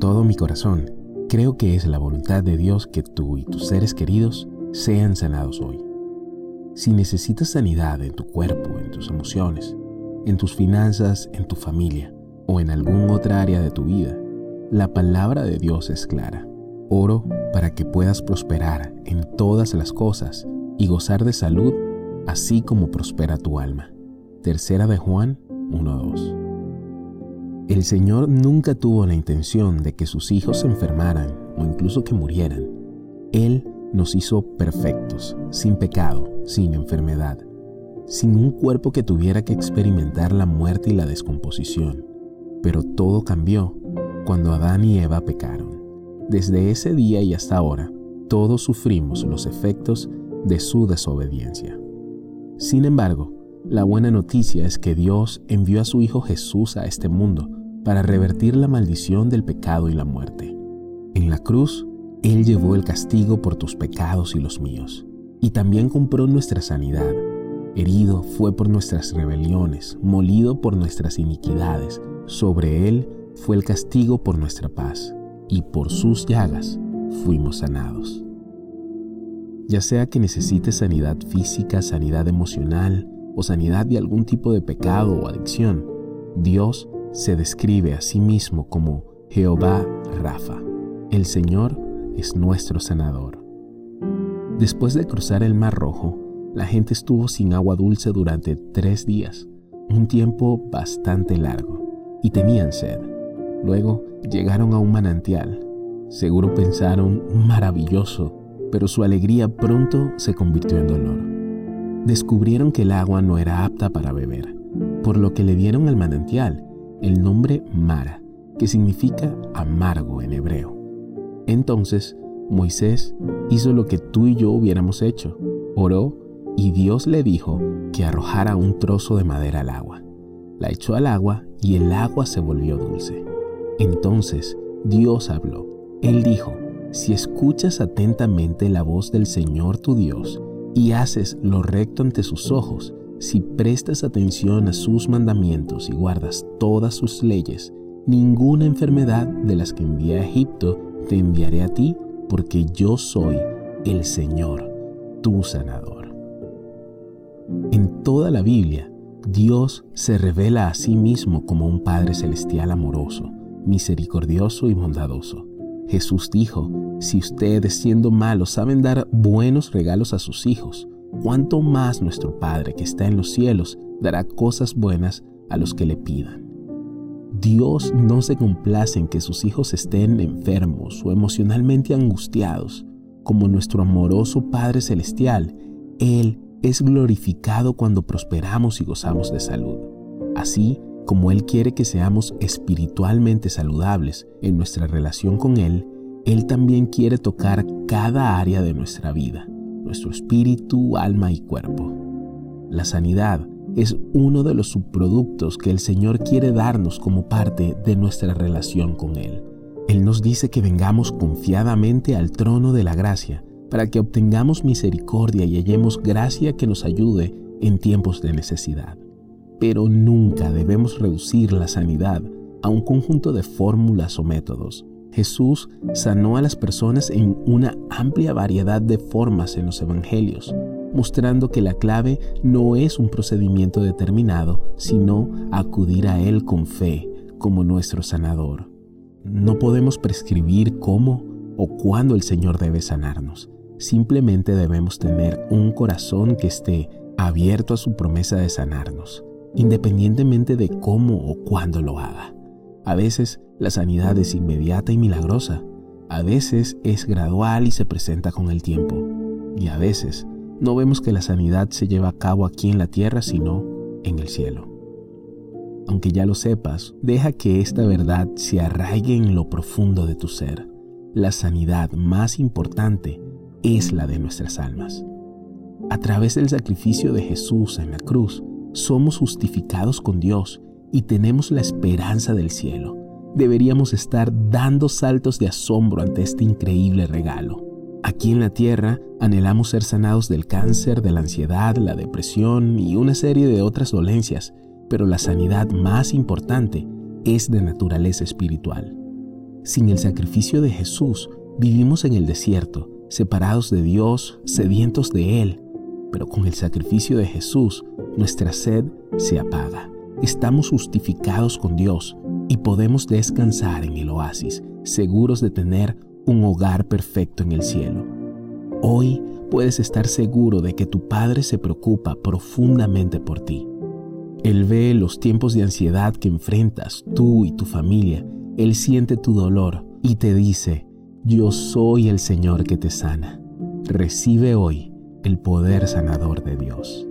todo mi corazón, creo que es la voluntad de Dios que tú y tus seres queridos sean sanados hoy. Si necesitas sanidad en tu cuerpo, en tus emociones, en tus finanzas, en tu familia o en algún otra área de tu vida, la palabra de Dios es clara. Oro para que puedas prosperar en todas las cosas y gozar de salud, así como prospera tu alma. Tercera de Juan 1.2. El Señor nunca tuvo la intención de que sus hijos se enfermaran o incluso que murieran. Él nos hizo perfectos, sin pecado, sin enfermedad, sin un cuerpo que tuviera que experimentar la muerte y la descomposición. Pero todo cambió cuando Adán y Eva pecaron. Desde ese día y hasta ahora, todos sufrimos los efectos de su desobediencia. Sin embargo, la buena noticia es que Dios envió a su Hijo Jesús a este mundo para revertir la maldición del pecado y la muerte. En la cruz, Él llevó el castigo por tus pecados y los míos, y también compró nuestra sanidad. Herido fue por nuestras rebeliones, molido por nuestras iniquidades. Sobre Él fue el castigo por nuestra paz, y por sus llagas fuimos sanados. Ya sea que necesites sanidad física, sanidad emocional o sanidad de algún tipo de pecado o adicción, Dios se describe a sí mismo como Jehová Rafa. El Señor es nuestro sanador. Después de cruzar el Mar Rojo, la gente estuvo sin agua dulce durante tres días, un tiempo bastante largo, y tenían sed. Luego llegaron a un manantial. Seguro pensaron, maravilloso, pero su alegría pronto se convirtió en dolor. Descubrieron que el agua no era apta para beber, por lo que le dieron al manantial el nombre Mara, que significa amargo en hebreo. Entonces Moisés hizo lo que tú y yo hubiéramos hecho. Oró y Dios le dijo que arrojara un trozo de madera al agua. La echó al agua y el agua se volvió dulce. Entonces Dios habló. Él dijo, si escuchas atentamente la voz del Señor tu Dios y haces lo recto ante sus ojos, si prestas atención a sus mandamientos y guardas todas sus leyes, ninguna enfermedad de las que envié a Egipto te enviaré a ti, porque yo soy el Señor, tu sanador. En toda la Biblia, Dios se revela a sí mismo como un Padre celestial amoroso, misericordioso y bondadoso. Jesús dijo, si ustedes siendo malos saben dar buenos regalos a sus hijos, cuánto más nuestro Padre que está en los cielos dará cosas buenas a los que le pidan. Dios no se complace en que sus hijos estén enfermos o emocionalmente angustiados. Como nuestro amoroso Padre Celestial, Él es glorificado cuando prosperamos y gozamos de salud. Así como Él quiere que seamos espiritualmente saludables en nuestra relación con Él, Él también quiere tocar cada área de nuestra vida nuestro espíritu, alma y cuerpo. La sanidad es uno de los subproductos que el Señor quiere darnos como parte de nuestra relación con Él. Él nos dice que vengamos confiadamente al trono de la gracia para que obtengamos misericordia y hallemos gracia que nos ayude en tiempos de necesidad. Pero nunca debemos reducir la sanidad a un conjunto de fórmulas o métodos. Jesús sanó a las personas en una amplia variedad de formas en los evangelios, mostrando que la clave no es un procedimiento determinado, sino acudir a Él con fe como nuestro sanador. No podemos prescribir cómo o cuándo el Señor debe sanarnos. Simplemente debemos tener un corazón que esté abierto a su promesa de sanarnos, independientemente de cómo o cuándo lo haga. A veces la sanidad es inmediata y milagrosa, a veces es gradual y se presenta con el tiempo, y a veces no vemos que la sanidad se lleva a cabo aquí en la tierra, sino en el cielo. Aunque ya lo sepas, deja que esta verdad se arraigue en lo profundo de tu ser. La sanidad más importante es la de nuestras almas. A través del sacrificio de Jesús en la cruz, somos justificados con Dios y tenemos la esperanza del cielo, deberíamos estar dando saltos de asombro ante este increíble regalo. Aquí en la Tierra anhelamos ser sanados del cáncer, de la ansiedad, la depresión y una serie de otras dolencias, pero la sanidad más importante es de naturaleza espiritual. Sin el sacrificio de Jesús, vivimos en el desierto, separados de Dios, sedientos de Él. Pero con el sacrificio de Jesús, nuestra sed se apaga. Estamos justificados con Dios y podemos descansar en el oasis, seguros de tener un hogar perfecto en el cielo. Hoy puedes estar seguro de que tu Padre se preocupa profundamente por ti. Él ve los tiempos de ansiedad que enfrentas tú y tu familia. Él siente tu dolor y te dice, yo soy el Señor que te sana. Recibe hoy el poder sanador de Dios.